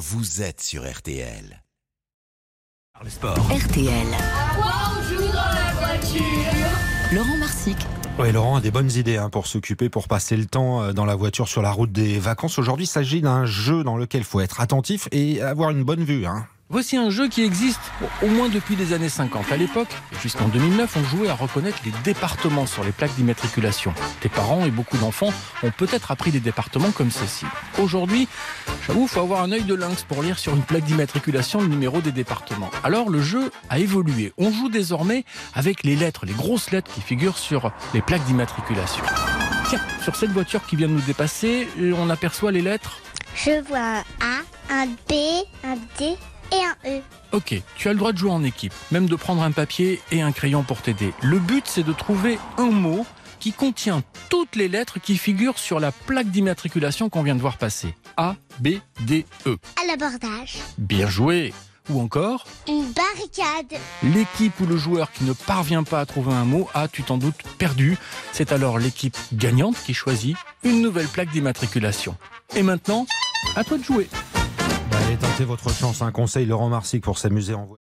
vous êtes sur RTL. Le sport. RTL. Bonjour dans la voiture. Laurent Marsic. Oui, Laurent a des bonnes idées hein, pour s'occuper, pour passer le temps euh, dans la voiture sur la route des vacances. Aujourd'hui, il s'agit d'un jeu dans lequel il faut être attentif et avoir une bonne vue. Hein. Voici un jeu qui existe au moins depuis les années 50. À l'époque, jusqu'en 2009, on jouait à reconnaître les départements sur les plaques d'immatriculation. Tes parents et beaucoup d'enfants ont peut-être appris des départements comme ceci. Aujourd'hui, j'avoue, il faut avoir un œil de lynx pour lire sur une plaque d'immatriculation le numéro des départements. Alors le jeu a évolué. On joue désormais avec les lettres, les grosses lettres qui figurent sur les plaques d'immatriculation. Tiens, sur cette voiture qui vient de nous dépasser, on aperçoit les lettres Je vois un A, un B, un D et un E. Ok, tu as le droit de jouer en équipe, même de prendre un papier et un crayon pour t'aider. Le but, c'est de trouver un mot qui contient toutes les lettres qui figurent sur la plaque d'immatriculation qu'on vient de voir passer. A, B, D, E. À l'abordage. Bien joué Ou encore, Une barricade. l'équipe ou le joueur qui ne parvient pas à trouver un mot a, tu t'en doutes, perdu. C'est alors l'équipe gagnante qui choisit une nouvelle plaque d'immatriculation. Et maintenant, à toi de jouer. Allez tenter votre chance. Un conseil, Laurent Marsic, pour s'amuser en voiture.